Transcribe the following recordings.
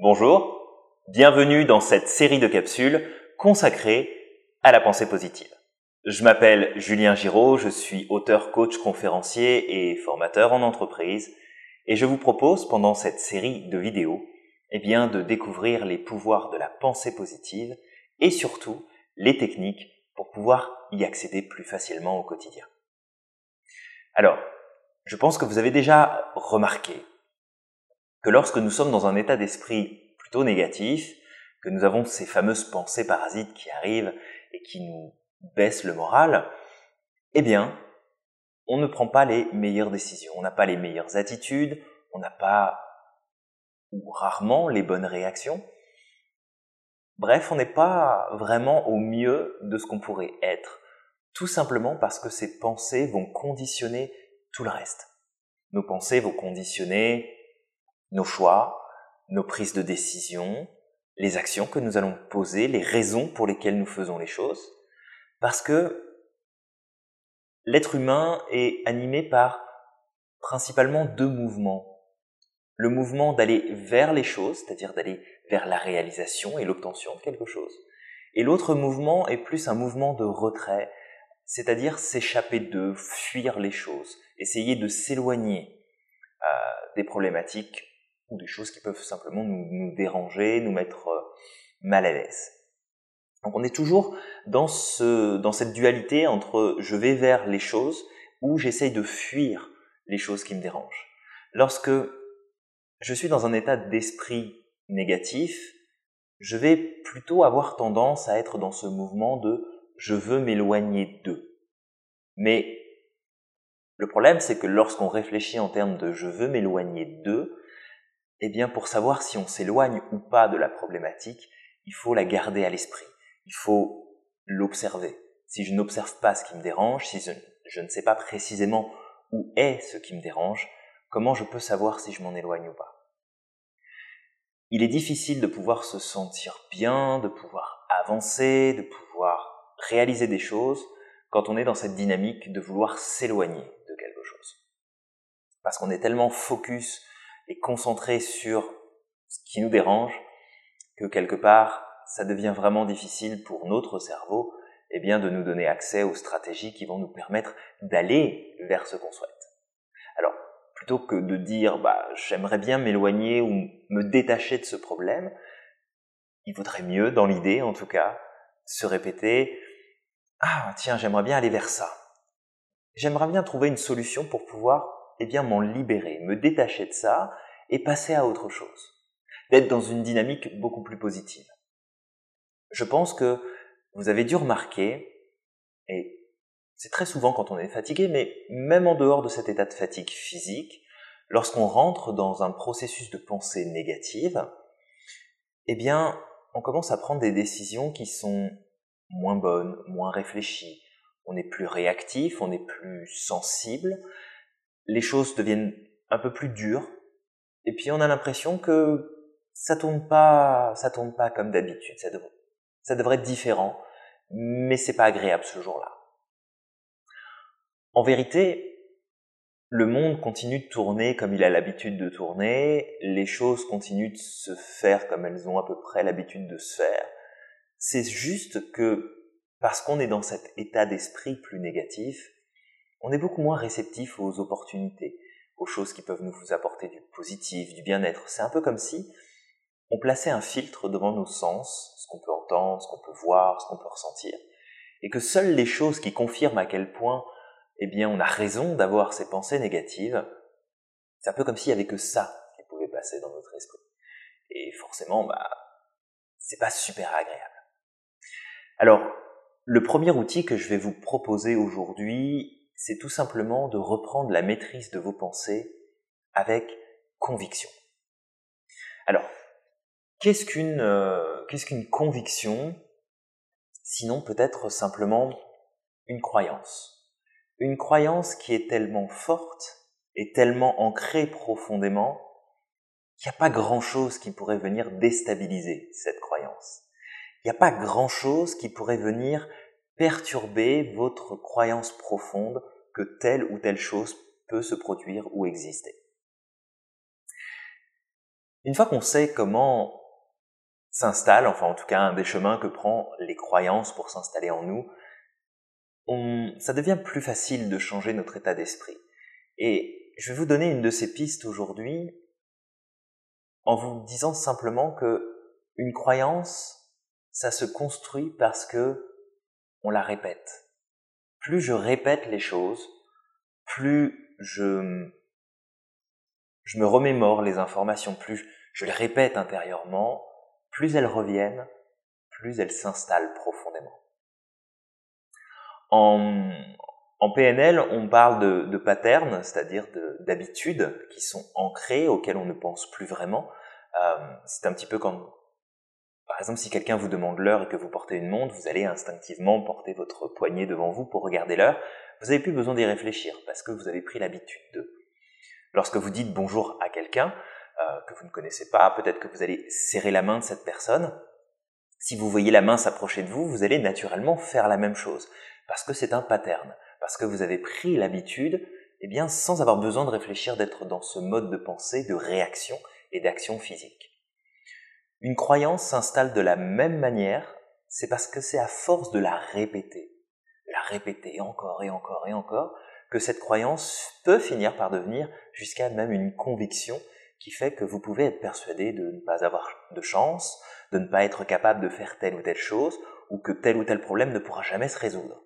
Bonjour, bienvenue dans cette série de capsules consacrée à la pensée positive. Je m'appelle Julien Giraud, je suis auteur, coach, conférencier et formateur en entreprise et je vous propose pendant cette série de vidéos eh bien, de découvrir les pouvoirs de la pensée positive et surtout les techniques pour pouvoir y accéder plus facilement au quotidien. Alors, je pense que vous avez déjà remarqué que lorsque nous sommes dans un état d'esprit plutôt négatif, que nous avons ces fameuses pensées parasites qui arrivent et qui nous baissent le moral, eh bien, on ne prend pas les meilleures décisions, on n'a pas les meilleures attitudes, on n'a pas ou rarement les bonnes réactions. Bref, on n'est pas vraiment au mieux de ce qu'on pourrait être, tout simplement parce que ces pensées vont conditionner tout le reste. Nos pensées vont conditionner nos choix, nos prises de décision, les actions que nous allons poser, les raisons pour lesquelles nous faisons les choses, parce que l'être humain est animé par principalement deux mouvements. Le mouvement d'aller vers les choses, c'est-à-dire d'aller vers la réalisation et l'obtention de quelque chose. Et l'autre mouvement est plus un mouvement de retrait, c'est-à-dire s'échapper de, fuir les choses, essayer de s'éloigner euh, des problématiques ou des choses qui peuvent simplement nous, déranger, nous mettre euh, mal à l'aise. Donc on est toujours dans, ce, dans cette dualité entre je vais vers les choses ou j'essaye de fuir les choses qui me dérangent. Lorsque je suis dans un état d'esprit négatif, je vais plutôt avoir tendance à être dans ce mouvement de je veux m'éloigner d'eux. Mais le problème, c'est que lorsqu'on réfléchit en termes de je veux m'éloigner d'eux, eh bien, pour savoir si on s'éloigne ou pas de la problématique, il faut la garder à l'esprit. Il faut l'observer. Si je n'observe pas ce qui me dérange, si je, ne sais pas précisément où est ce qui me dérange, comment je peux savoir si je m'en éloigne ou pas? Il est difficile de pouvoir se sentir bien, de pouvoir avancer, de pouvoir réaliser des choses quand on est dans cette dynamique de vouloir s'éloigner de quelque chose. Parce qu'on est tellement focus et concentré sur ce qui nous dérange que quelque part, ça devient vraiment difficile pour notre cerveau eh bien, de nous donner accès aux stratégies qui vont nous permettre d'aller vers ce qu'on souhaite. Alors, plutôt que de dire bah, j'aimerais bien m'éloigner ou me détacher de ce problème, il vaudrait mieux, dans l'idée en tout cas, se répéter ah tiens j'aimerais bien aller vers ça. J'aimerais bien trouver une solution pour pouvoir eh bien m'en libérer, me détacher de ça et passer à autre chose. D'être dans une dynamique beaucoup plus positive. Je pense que vous avez dû remarquer, et c'est très souvent quand on est fatigué, mais même en dehors de cet état de fatigue physique, lorsqu'on rentre dans un processus de pensée négative, eh bien, on commence à prendre des décisions qui sont moins bonnes, moins réfléchies. On est plus réactif, on est plus sensible, les choses deviennent un peu plus dures, et puis on a l'impression que ça tourne pas, ça tourne pas comme d'habitude. Ça, devrait, ça devrait être différent, mais c'est pas agréable ce jour-là. En vérité, le monde continue de tourner comme il a l'habitude de tourner, les choses continuent de se faire comme elles ont à peu près l'habitude de se faire. C'est juste que parce qu'on est dans cet état d'esprit plus négatif, on est beaucoup moins réceptif aux opportunités, aux choses qui peuvent nous apporter du positif, du bien-être. C'est un peu comme si on plaçait un filtre devant nos sens, ce qu'on peut entendre, ce qu'on peut voir, ce qu'on peut ressentir, et que seules les choses qui confirment à quel point, eh bien, on a raison d'avoir ces pensées négatives, c'est un peu comme s'il y avait que ça qui pouvait passer dans notre esprit. Et forcément, bah, c'est pas super agréable. Alors, le premier outil que je vais vous proposer aujourd'hui, c'est tout simplement de reprendre la maîtrise de vos pensées avec conviction. Alors, qu'est-ce qu'une euh, conviction? Sinon peut-être simplement une croyance. Une croyance qui est tellement forte et tellement ancrée profondément qu'il n'y a pas grand-chose qui pourrait venir déstabiliser cette croyance. Il n'y a pas grand-chose qui pourrait venir perturber votre croyance profonde que telle ou telle chose peut se produire ou exister. Une fois qu'on sait comment s'installe, enfin en tout cas un des chemins que prend les croyances pour s'installer en nous, ça devient plus facile de changer notre état d'esprit. Et je vais vous donner une de ces pistes aujourd'hui en vous disant simplement que une croyance, ça se construit parce que on la répète. Plus je répète les choses, plus je, je me remémore les informations, plus je les répète intérieurement, plus elles reviennent, plus elles s'installent profondément. En, PNL, on parle de, de patterns, c'est-à-dire d'habitudes qui sont ancrées, auxquelles on ne pense plus vraiment. Euh, c'est un petit peu comme, par exemple, si quelqu'un vous demande l'heure et que vous portez une montre, vous allez instinctivement porter votre poignet devant vous pour regarder l'heure. Vous n'avez plus besoin d'y réfléchir parce que vous avez pris l'habitude de. Lorsque vous dites bonjour à quelqu'un euh, que vous ne connaissez pas, peut-être que vous allez serrer la main de cette personne. Si vous voyez la main s'approcher de vous, vous allez naturellement faire la même chose parce que c'est un pattern, parce que vous avez pris l'habitude, eh bien, sans avoir besoin de réfléchir, d'être dans ce mode de pensée, de réaction et d'action physique. Une croyance s'installe de la même manière, c'est parce que c'est à force de la répéter, de la répéter encore et encore et encore, que cette croyance peut finir par devenir jusqu'à même une conviction qui fait que vous pouvez être persuadé de ne pas avoir de chance, de ne pas être capable de faire telle ou telle chose, ou que tel ou tel problème ne pourra jamais se résoudre.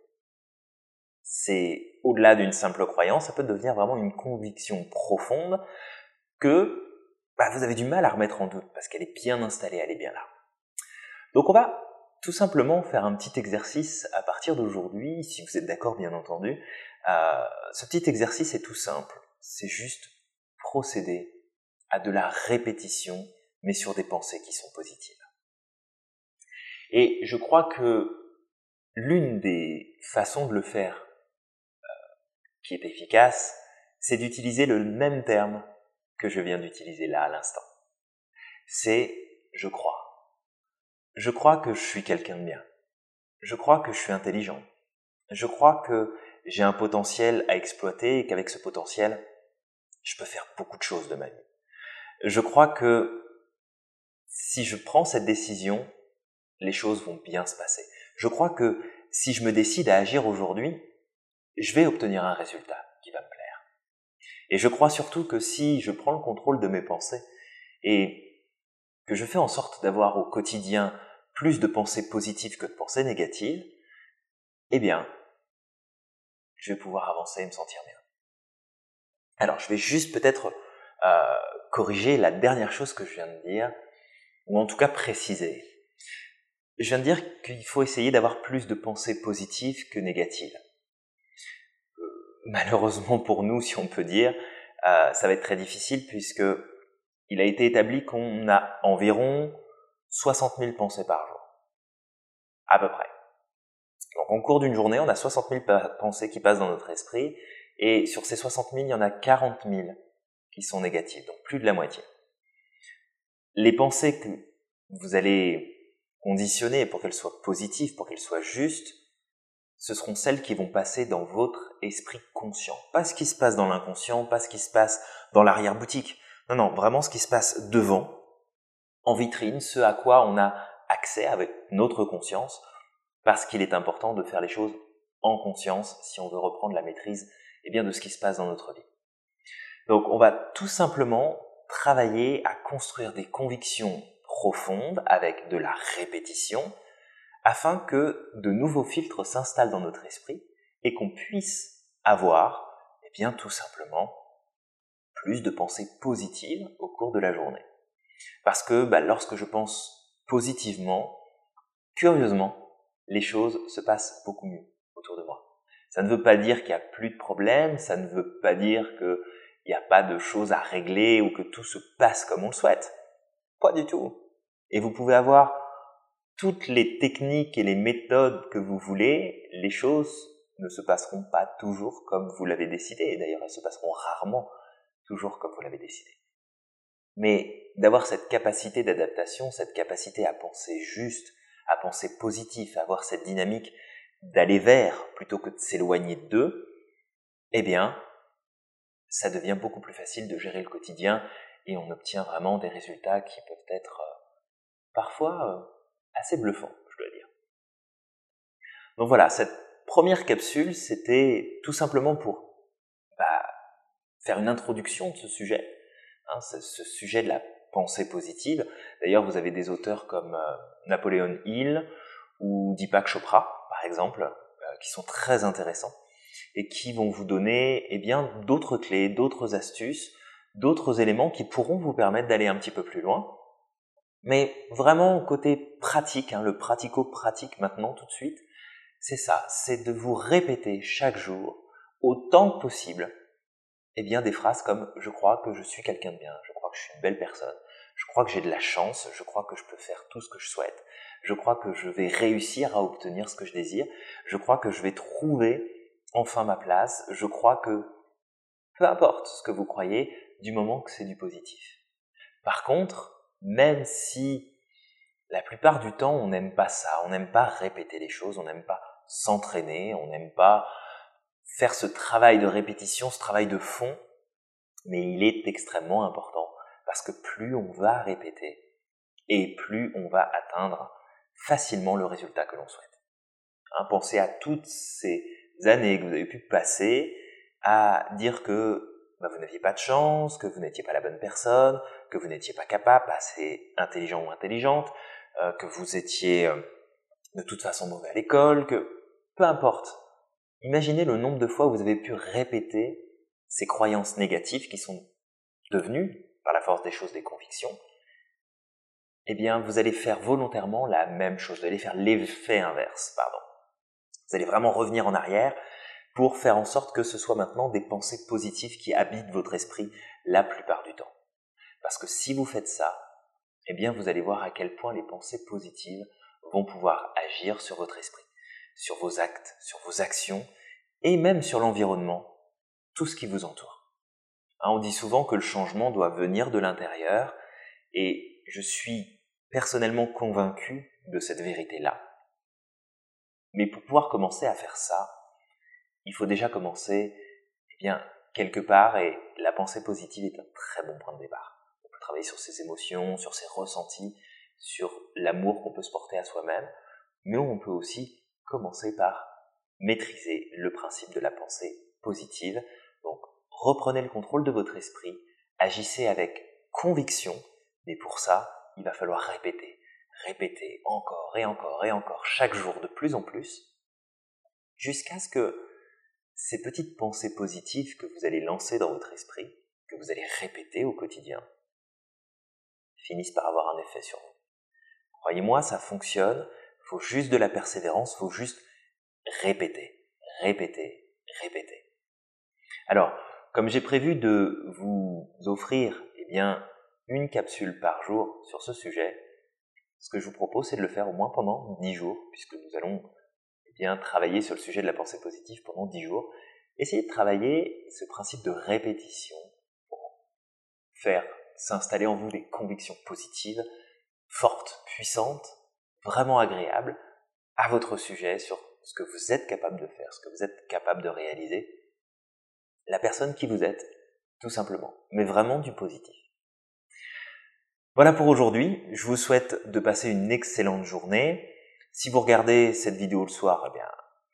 C'est au-delà d'une simple croyance, ça peut devenir vraiment une conviction profonde que bah, vous avez du mal à remettre en doute parce qu'elle est bien installée, elle est bien là. Donc on va tout simplement faire un petit exercice à partir d'aujourd'hui, si vous êtes d'accord bien entendu. Euh, ce petit exercice est tout simple, c'est juste procéder à de la répétition, mais sur des pensées qui sont positives. Et je crois que l'une des façons de le faire qui est efficace, c'est d'utiliser le même terme que je viens d'utiliser là à l'instant. C'est je crois. Je crois que je suis quelqu'un de bien. Je crois que je suis intelligent. Je crois que j'ai un potentiel à exploiter et qu'avec ce potentiel, je peux faire beaucoup de choses de ma vie. Je crois que si je prends cette décision, les choses vont bien se passer. Je crois que si je me décide à agir aujourd'hui, je vais obtenir un résultat qui va me plaire. Et je crois surtout que si je prends le contrôle de mes pensées et que je fais en sorte d'avoir au quotidien plus de pensées positives que de pensées négatives, eh bien, je vais pouvoir avancer et me sentir bien. Alors, je vais juste peut-être euh, corriger la dernière chose que je viens de dire, ou en tout cas préciser. Je viens de dire qu'il faut essayer d'avoir plus de pensées positives que négatives malheureusement pour nous, si on peut dire, euh, ça va être très difficile puisque il a été établi qu'on a environ 60 000 pensées par jour. À peu près. Donc en cours d'une journée, on a 60 000 pensées qui passent dans notre esprit et sur ces 60 000, il y en a 40 000 qui sont négatives, donc plus de la moitié. Les pensées que vous allez conditionner pour qu'elles soient positives, pour qu'elles soient justes, ce seront celles qui vont passer dans votre esprit conscient. Pas ce qui se passe dans l'inconscient, pas ce qui se passe dans l'arrière-boutique. Non, non, vraiment ce qui se passe devant, en vitrine, ce à quoi on a accès avec notre conscience, parce qu'il est important de faire les choses en conscience si on veut reprendre la maîtrise eh bien, de ce qui se passe dans notre vie. Donc on va tout simplement travailler à construire des convictions profondes avec de la répétition, afin que de nouveaux filtres s'installent dans notre esprit et qu'on puisse avoir, eh bien, tout simplement, plus de pensées positives au cours de la journée. Parce que bah, lorsque je pense positivement, curieusement, les choses se passent beaucoup mieux autour de moi. Ça ne veut pas dire qu'il n'y a plus de problèmes, ça ne veut pas dire qu'il n'y a pas de choses à régler ou que tout se passe comme on le souhaite. Pas du tout. Et vous pouvez avoir toutes les techniques et les méthodes que vous voulez, les choses ne se passeront pas toujours comme vous l'avez décidé. D'ailleurs, elles se passeront rarement toujours comme vous l'avez décidé. Mais d'avoir cette capacité d'adaptation, cette capacité à penser juste, à penser positif, à avoir cette dynamique d'aller vers plutôt que de s'éloigner d'eux, eh bien, ça devient beaucoup plus facile de gérer le quotidien et on obtient vraiment des résultats qui peuvent être euh, parfois euh, assez bluffants, je dois dire. Donc voilà, cette première capsule, c'était tout simplement pour bah, faire une introduction de ce sujet, hein, ce, sujet de la pensée positive. D'ailleurs, vous avez des auteurs comme euh, Napoléon Hill ou Deepak Chopra, par exemple, qui sont très intéressants et qui vont vous donner eh bien d'autres clés, d'autres astuces, d'autres éléments qui pourront vous permettre d'aller un petit peu plus loin. Mais vraiment côté pratique, hein, le pratico-pratique maintenant tout de suite, c'est ça, c'est de vous répéter chaque jour, autant que possible, eh bien des phrases comme je crois que je suis quelqu'un de bien, je crois que je suis une belle personne, je crois que j'ai de la chance, je crois que je peux faire tout ce que je souhaite, je crois que je vais réussir à obtenir ce que je désire, je crois que je vais trouver enfin ma place, je crois que peu importe ce que vous croyez, du moment que c'est du positif. Par contre, même si la plupart du temps on n'aime pas ça, on n'aime pas répéter les choses, on n'aime pas s'entraîner, on n'aime pas faire ce travail de répétition, ce travail de fond, mais il est extrêmement important parce que plus on va répéter et plus on va atteindre facilement le résultat que l'on souhaite. Hein, pensez à toutes ces années que vous avez pu passer à dire que bah, vous n'aviez pas de chance, que vous n'étiez pas la bonne personne, que vous n'étiez pas capable, assez intelligent ou intelligente, euh, que vous étiez euh, de toute façon mauvais à l'école, que peu importe. Imaginez le nombre de fois où vous avez pu répéter ces croyances négatives qui sont devenues, par la force des choses, des convictions. Eh bien, vous allez faire volontairement la même chose, vous allez faire l'effet inverse, pardon. Vous allez vraiment revenir en arrière pour faire en sorte que ce soit maintenant des pensées positives qui habitent votre esprit la plupart du temps. Parce que si vous faites ça, eh bien vous allez voir à quel point les pensées positives vont pouvoir agir sur votre esprit, sur vos actes, sur vos actions et même sur l'environnement, tout ce qui vous entoure. Hein, on dit souvent que le changement doit venir de l'intérieur et je suis personnellement convaincu de cette vérité-là. Mais pour pouvoir commencer à faire ça, il faut déjà commencer, eh bien, quelque part, et la pensée positive est un très bon point de départ. Sur ses émotions, sur ses ressentis, sur l'amour qu'on peut se porter à soi-même, mais on peut aussi commencer par maîtriser le principe de la pensée positive. Donc, reprenez le contrôle de votre esprit, agissez avec conviction, mais pour ça, il va falloir répéter, répéter encore et encore et encore chaque jour de plus en plus, jusqu'à ce que ces petites pensées positives que vous allez lancer dans votre esprit, que vous allez répéter au quotidien, finissent par avoir un effet sur vous. Croyez-moi, ça fonctionne, il faut juste de la persévérance, il faut juste répéter, répéter, répéter. Alors, comme j'ai prévu de vous offrir eh bien, une capsule par jour sur ce sujet, ce que je vous propose, c'est de le faire au moins pendant 10 jours, puisque nous allons bien travailler sur le sujet de la pensée positive pendant 10 jours. Essayez de travailler ce principe de répétition pour faire s'installer en vous des convictions positives, fortes, puissantes, vraiment agréables à votre sujet sur ce que vous êtes capable de faire, ce que vous êtes capable de réaliser, la personne qui vous êtes, tout simplement, mais vraiment du positif. Voilà pour aujourd'hui, je vous souhaite de passer une excellente journée. Si vous regardez cette vidéo le soir, eh bien,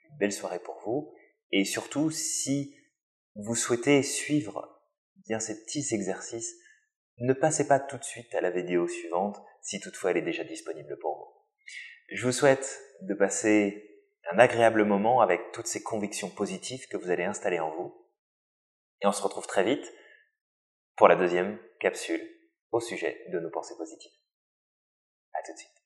une belle soirée pour vous. Et surtout, si vous souhaitez suivre bien ces petits exercices, ne passez pas tout de suite à la vidéo suivante, si toutefois elle est déjà disponible pour vous. Je vous souhaite de passer un agréable moment avec toutes ces convictions positives que vous allez installer en vous. Et on se retrouve très vite pour la deuxième capsule au sujet de nos pensées positives. À tout de suite.